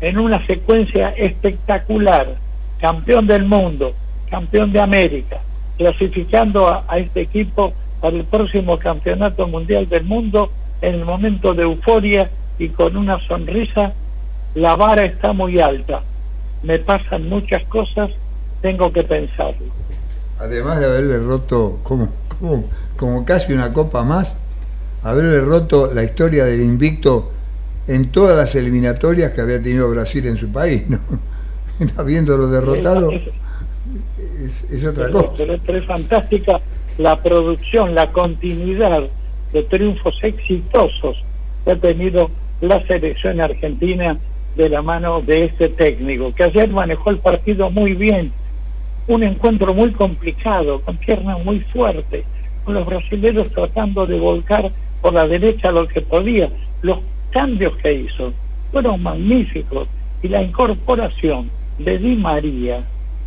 en una secuencia espectacular, campeón del mundo, campeón de América, clasificando a, a este equipo para el próximo campeonato mundial del mundo en el momento de euforia y con una sonrisa la vara está muy alta, me pasan muchas cosas, tengo que pensarlo. Además de haberle roto como, como, como casi una copa más, haberle roto la historia del invicto en todas las eliminatorias que había tenido Brasil en su país, ¿no? Habiéndolo derrotado, es, es otra pero, cosa. Pero, pero es fantástica la producción, la continuidad de triunfos exitosos que ha tenido la selección argentina de la mano de este técnico, que ayer manejó el partido muy bien, un encuentro muy complicado, con piernas muy fuertes, con los brasileños tratando de volcar por la derecha lo que podía. Los cambios que hizo fueron magníficos y la incorporación de Di María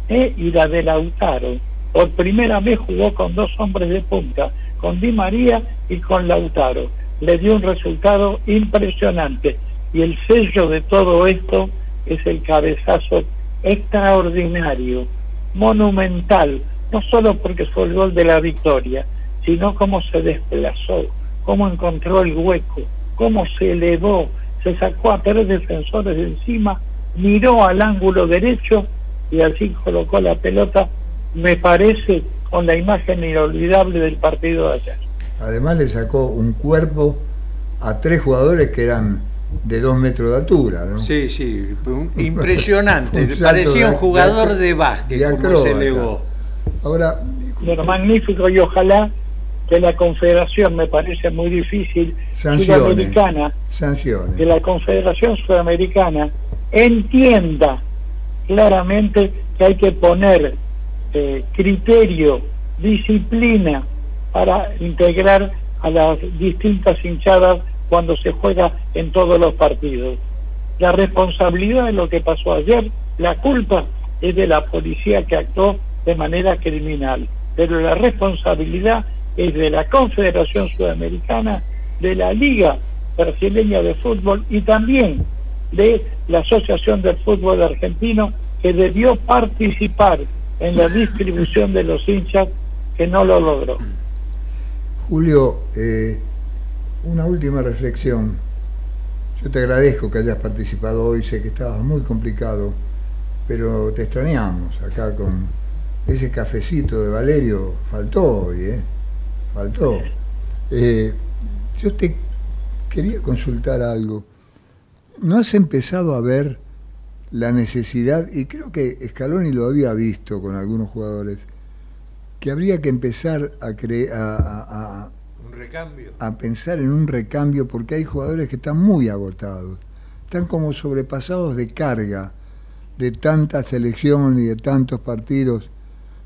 eh, y la de Lautaro, por primera vez jugó con dos hombres de punta, con Di María y con Lautaro. Le dio un resultado impresionante y el sello de todo esto es el cabezazo extraordinario, monumental, no solo porque fue el gol de la victoria, sino cómo se desplazó, cómo encontró el hueco, cómo se elevó, se sacó a tres defensores de encima, miró al ángulo derecho y así colocó la pelota, me parece, con la imagen inolvidable del partido de ayer. Además le sacó un cuerpo a tres jugadores que eran de dos metros de altura, ¿no? Sí, sí, un- impresionante. un Parecía un jugador de, de básquet, de como se elevó. Ahora, Bueno, magnífico y ojalá que la Confederación, me parece muy difícil, sudamericana, sanciones. que la Confederación Sudamericana entienda claramente que hay que poner eh, criterio, disciplina para integrar a las distintas hinchadas cuando se juega en todos los partidos. La responsabilidad de lo que pasó ayer, la culpa es de la policía que actuó de manera criminal, pero la responsabilidad es de la Confederación Sudamericana, de la Liga Brasileña de Fútbol y también de la Asociación del Fútbol Argentino que debió participar en la distribución de los hinchas que no lo logró. Julio, eh, una última reflexión. Yo te agradezco que hayas participado hoy, sé que estabas muy complicado, pero te extrañamos acá con ese cafecito de Valerio, faltó hoy, ¿eh? faltó. Eh, yo te quería consultar algo. ¿No has empezado a ver la necesidad, y creo que Scaloni lo había visto con algunos jugadores, que habría que empezar a, cre- a, a- a- Un recambio. a pensar en un recambio porque hay jugadores que están muy agotados, están como sobrepasados de carga de tanta selección y de tantos partidos.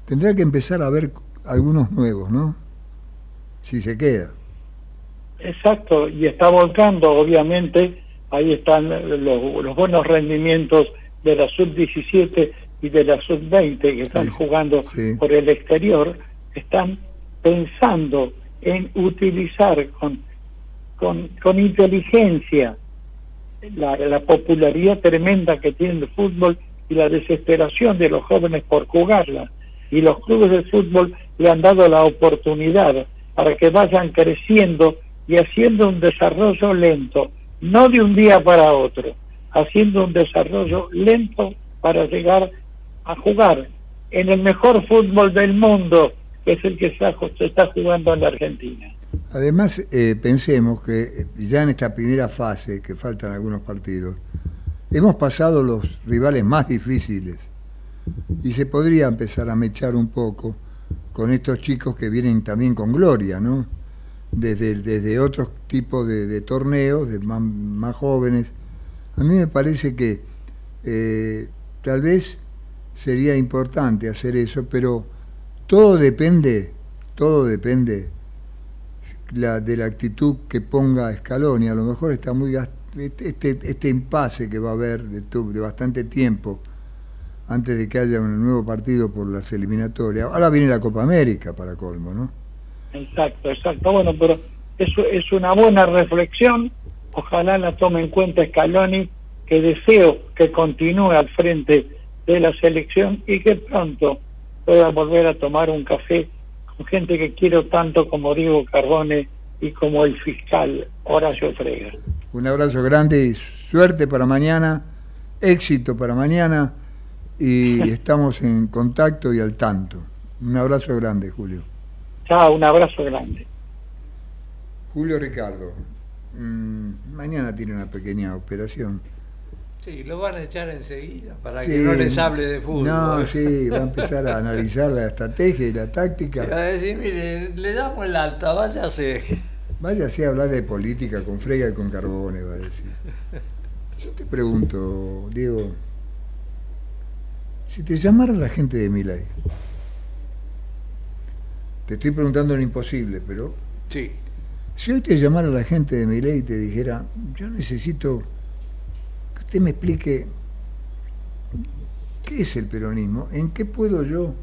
Tendrá que empezar a ver algunos nuevos, ¿no? Si se queda. Exacto, y está volcando, obviamente, ahí están los, los buenos rendimientos de la sub-17 y de la sub-20 que están Sí, jugando sí. por el exterior, están pensando en utilizar con, con, con inteligencia la, la popularidad tremenda que tiene el fútbol y la desesperación de los jóvenes por jugarla. Y los clubes de fútbol le han dado la oportunidad para que vayan creciendo y haciendo un desarrollo lento, no de un día para otro, haciendo un desarrollo lento para llegar a jugar en el mejor fútbol del mundo, que es el que se, está jugando en la Argentina. Además, eh, pensemos que eh, ya en esta primera fase, que faltan algunos partidos, hemos pasado los rivales más difíciles y se podría empezar a mechar un poco con estos chicos que vienen también con gloria, ¿no? Desde, desde otros tipos de, de torneos, de más, más jóvenes. A mí me parece que eh, tal vez sería importante hacer eso, pero todo depende, todo depende la, de la actitud que ponga Scaloni. A lo mejor está muy gas- este, este impasse que va a haber de, de bastante tiempo antes de que haya un nuevo partido por las eliminatorias. Ahora viene la Copa América para colmo, ¿no? Exacto, exacto. Bueno, pero eso es una buena reflexión. Ojalá la tome en cuenta Scaloni, que deseo que continúe al frente de la selección y que pronto pueda volver a tomar un café con gente que quiero tanto como Diego Carbone y como el fiscal Horacio Frega. Un abrazo grande y suerte para mañana, éxito para mañana y estamos en contacto y al tanto. Un abrazo grande, Julio. Chao, un abrazo grande. Julio Ricardo, mm, mañana tiene una pequeña operación. Sí, lo van a echar enseguida para Sí, que no les hable de fútbol. No, sí, va a empezar a analizar la estrategia y la Y va táctica. a decir, mire, le damos el alta, váyase. Váyase a hablar de política con Frega y con Carbone, va a decir. Yo te pregunto, Diego, si te llamara la gente de Milay, te estoy preguntando lo imposible, pero Sí. si hoy te llamara la gente de Milay y te dijera, yo necesito que usted me explique qué es el peronismo, en qué puedo yo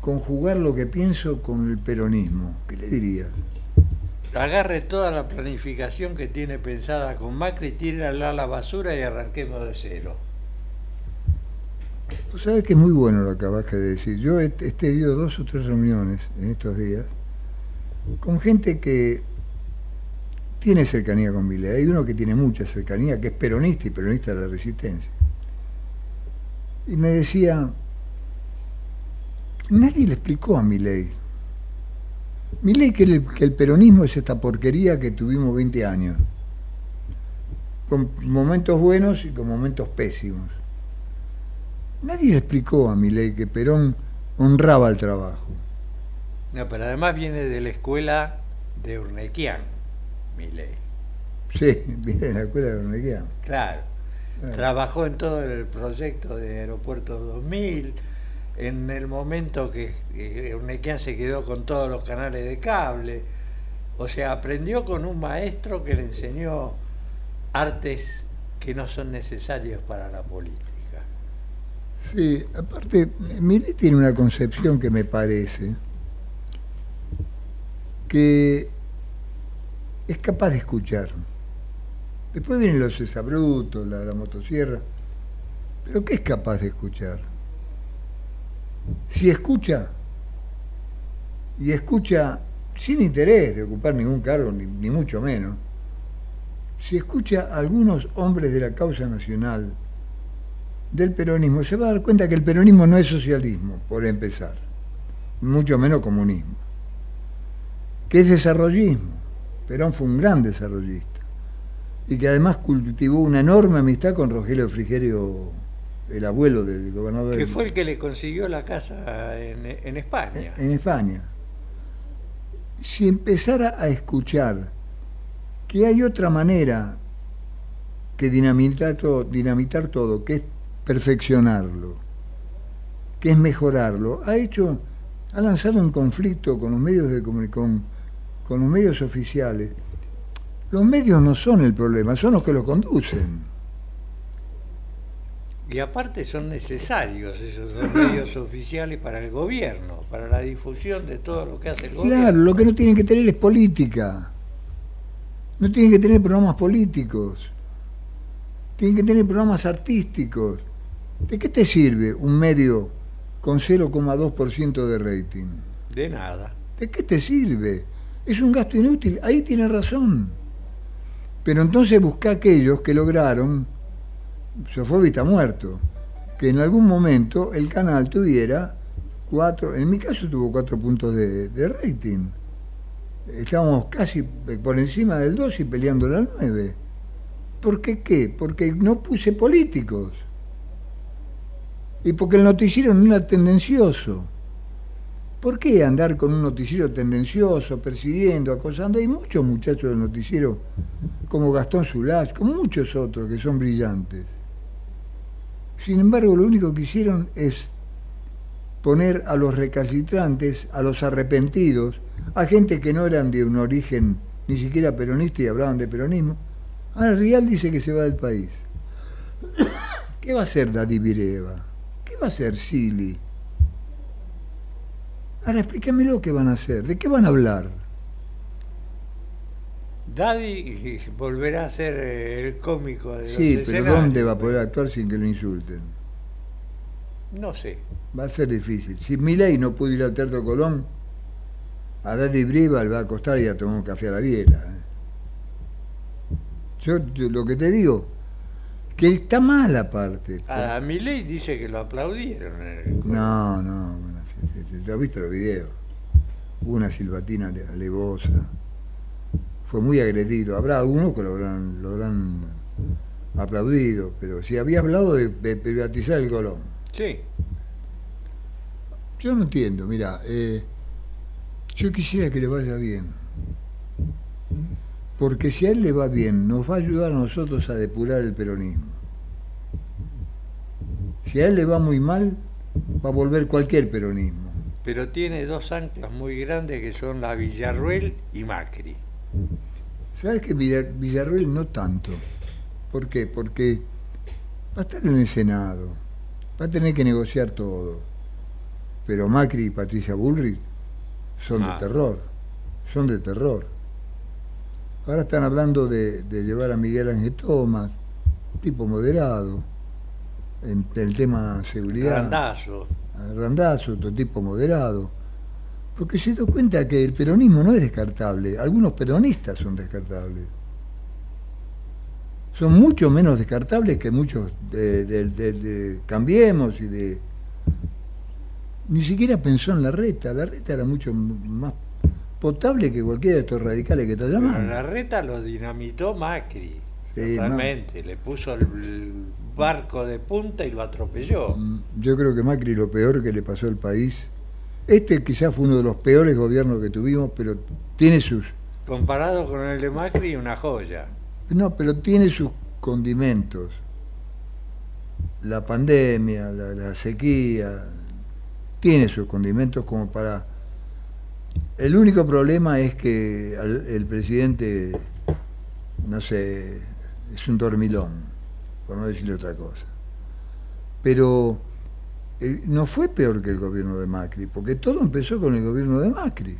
conjugar lo que pienso con el peronismo, ¿qué le dirías? Agarre toda la planificación que tiene pensada con Macri, tírala a la basura y arranquemos de cero. Vos sabés que es muy bueno lo que acabas de decir. Yo he, he tenido dos o tres reuniones en estos días con gente que tiene cercanía con Milei. Hay uno que tiene mucha cercanía, que es peronista y peronista de la resistencia. Y me decía, nadie le explicó a Milei. Milei que el, que el peronismo es esta porquería que tuvimos 20 años, con momentos buenos y con momentos pésimos. Nadie le explicó a Milei que Perón honraba el trabajo. No, pero además viene de la escuela de Urnequian, Milei. Sí, viene de la escuela de Urnequian. Claro. Claro. Trabajó en todo el proyecto de Aeropuerto 2000, en el momento que Urnequian se quedó con todos los canales de cable. O sea, aprendió con un maestro que le enseñó artes que no son necesarios para la política. Sí, aparte, Milei tiene una concepción que me parece que es capaz de escuchar. Después vienen los exabrutos, la, la motosierra, pero ¿qué es capaz de escuchar? Si escucha, y escucha sin interés de ocupar ningún cargo, ni, ni mucho menos, si escucha a algunos hombres de la causa nacional, del peronismo, se va a dar cuenta que el peronismo no es socialismo, por empezar, mucho menos comunismo. que es desarrollismo. Perón fue un gran desarrollista y que además cultivó una enorme amistad con Rogelio Frigerio, el abuelo del gobernador. Que fue el que le consiguió la casa en, en España. En España. Si empezara a escuchar que hay otra manera que dinamitar todo, dinamitar todo, que es perfeccionarlo, que es mejorarlo, ha hecho, ha lanzado un conflicto con los medios de comunicación, con los medios oficiales. Los medios no son el problema, son los que lo conducen. Y aparte son necesarios esos dos medios oficiales para el gobierno, para la difusión de todo lo que hace el gobierno. Claro, lo que no tienen que tener es política. No tienen que tener programas políticos. Tienen que tener programas artísticos. ¿De qué te sirve un medio con 0,2% de rating? De nada. ¿De qué te sirve? Es un gasto inútil. Ahí tiene razón. Pero entonces busca aquellos que lograron, Sofovita está muerto, que en algún momento el canal tuviera cuatro, en mi caso tuvo cuatro puntos de, de rating estábamos casi por encima del 2 y peleando la 9. ¿Por qué qué? Porque no puse políticos. Y porque el noticiero no era tendencioso. ¿Por qué andar con un noticiero tendencioso, persiguiendo, acosando? Hay muchos muchachos del noticiero, como Gastón Zulás, como muchos otros que son brillantes. Sin embargo, lo único que hicieron es poner a los recalcitrantes, a los arrepentidos, a gente que no eran de un origen ni siquiera peronista y hablaban de peronismo. Ahora Rial dice que se va del país. ¿Qué va a hacer Daddy Vireva? ¿Qué va a hacer Silly? Ahora explícamelo qué van a hacer, de qué van a hablar. Daddy volverá a ser eh, el cómico de Sí, los pero ¿dónde va a poder actuar sin que lo insulten? No sé. Va a ser difícil. Si Milei no pudo ir al Teatro Colón, a Daddy Breva le va a costar ir a tomar un café a la biela. ¿eh? Yo, yo lo que te digo, que está mal aparte. A Milei dice que lo aplaudieron. en el Colón. No, no, bueno, sí, sí, ¿lo has visto los videos? Hubo una silbatina ale- alevosa. Fue muy agredido. Habrá algunos que lo habrán, lo habrán aplaudido, pero si había hablado de, de privatizar el Colón. Sí. Yo no entiendo, mira, eh, yo quisiera que le vaya bien. Porque si a él le va bien, nos va a ayudar a nosotros a depurar el peronismo. Si a él le va muy mal, va a volver cualquier peronismo. Pero tiene dos anclas muy grandes que son la Villarruel y Macri. ¿Sabes que Villar- Villarruel no tanto? ¿Por qué? Porque va a estar en el Senado, va a tener que negociar todo. Pero Macri y Patricia Bullrich son Ah. de terror, son de terror. Ahora están hablando de, de llevar a Miguel Ángel Tomás, tipo moderado, en el tema seguridad. Randazo. a Randazzo, otro tipo moderado. Porque se dio cuenta que el peronismo no es descartable. Algunos peronistas son descartables. Son mucho menos descartables que muchos de, de- Cambiemos y de... Ni siquiera pensó en la reta. La reta era mucho más potable que cualquiera de estos radicales que está Pero llamando. la reta lo dinamitó Macri. Sí, Totalmente. Le puso el, barco de punta y lo atropelló. Mm, Yo creo que Macri lo peor que le pasó al país. Este quizás fue uno de los peores gobiernos que tuvimos, pero tiene sus Comparado con el de Macri, una joya. No, pero tiene sus condimentos. La pandemia, la, la sequía, tiene sus condimentos como para... El único problema es que al- el presidente, no sé, es un dormilón, por no decirle otra cosa. Pero eh, no fue peor que el gobierno de Macri, porque todo empezó con el gobierno de Macri.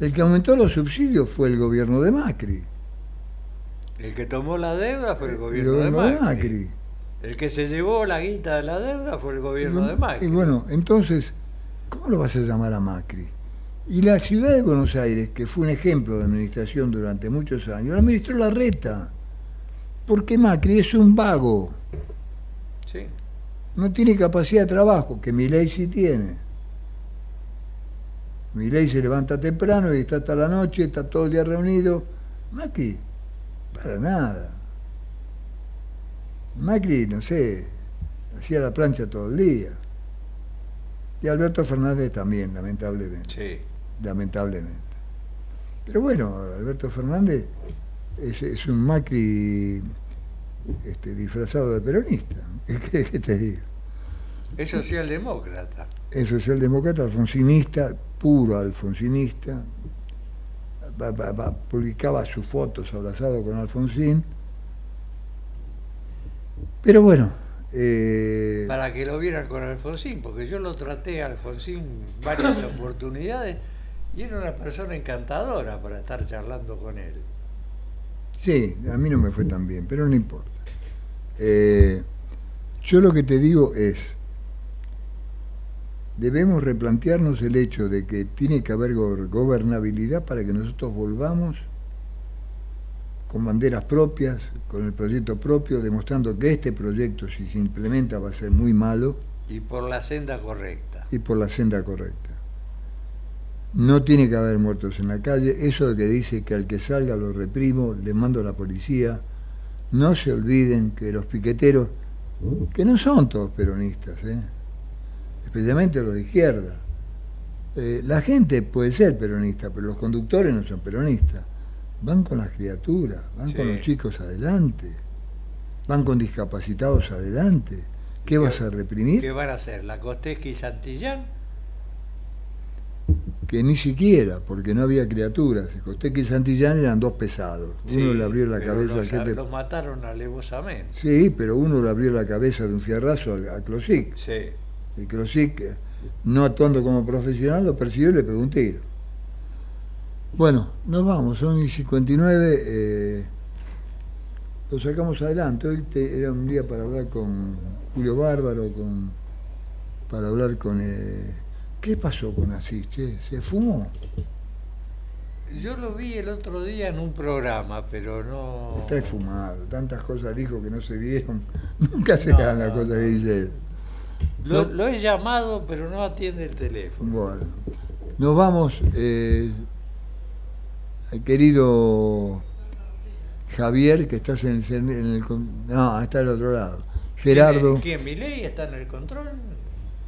El que aumentó los subsidios fue el gobierno de Macri. El que tomó la deuda fue el El gobierno, de Macri. Macri. El que se llevó la guita de la deuda fue el gobierno de Macri. Y bueno, entonces, ¿cómo lo vas a llamar a Macri? Y la ciudad de Buenos Aires, que fue un ejemplo de administración durante muchos años, la administró la reta. Porque Macri es un vago, Sí. no tiene capacidad de trabajo, que mi ley sí tiene. Milei se levanta temprano y está hasta la noche, está todo el día reunido. Macri, para nada. Macri, no sé, hacía la plancha todo el día. Y Alberto Fernández también, lamentablemente. Sí. Lamentablemente. Pero bueno, Alberto Fernández es, es un Macri este, disfrazado de peronista. ¿Qué crees que te diga? Es socialdemócrata. Es socialdemócrata, alfonsinista, puro alfonsinista. Publicaba sus fotos abrazado con Alfonsín. Pero bueno, eh, Para que lo vieran con Alfonsín, porque yo lo traté a Alfonsín varias oportunidades y era una persona encantadora para estar charlando con él. sí, a mí no me fue tan bien, pero no importa. Eh, yo lo que te digo es, debemos replantearnos el hecho de que tiene que haber go- gobernabilidad para que nosotros volvamos con banderas propias, con el proyecto propio, demostrando que este proyecto, si se implementa, va a ser muy malo Y por la senda correcta. y por la senda correcta. No tiene que haber muertos en la calle. Eso de que dice que al que salga lo reprimo, le mando a la policía. No se olviden que los piqueteros, que no son todos peronistas, ¿eh? especialmente los de izquierda. Eh, la gente puede ser peronista, pero los conductores no son peronistas. Van con las criaturas, van Sí. con los chicos adelante, van con discapacitados adelante. ¿Qué vas a reprimir? ¿Qué van a hacer? ¿La Costesca y Santillán? Que ni siquiera, porque no había criaturas. Costeque y Santillán eran dos pesados. Sí, uno le abrió la cabeza al los, jefe. los mataron alevosamente. Sí, pero uno le abrió la cabeza de un fierrazo al- a Closic. Sí. Y Closic, eh, no actuando como profesional, lo persiguió y le pegó un tiro. Bueno, nos vamos, son y 59. Eh, lo sacamos adelante. Hoy te- era un día para hablar con Julio Bárbaro, con, para hablar con. eh, ¿Qué pasó con Asís? che? ¿Se fumó? Yo lo vi el otro día en un programa, pero no... Está esfumado, tantas cosas dijo que no se vieron. Nunca se No, dan las cosas que dice él. Lo, he llamado, pero no atiende el teléfono. Bueno, nos vamos, eh, querido Javier, que estás en el, en el No, está al otro lado. Gerardo. ¿Quién? ¿Quién? ¿Milei está en el control?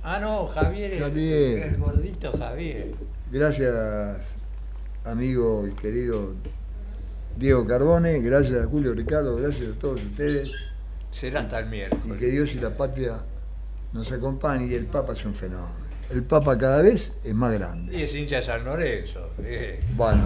Ah, no, Javier, Javier. El, gordito Javier. Gracias, amigo y querido Diego Carbone. Gracias a Julio Ricardo. Gracias a todos ustedes. Será hasta el Y miércoles. que Dios y la patria nos acompañen. Y el Papa es un fenómeno. El Papa cada vez es más grande. Y es hincha de San Lorenzo. eh. Bueno,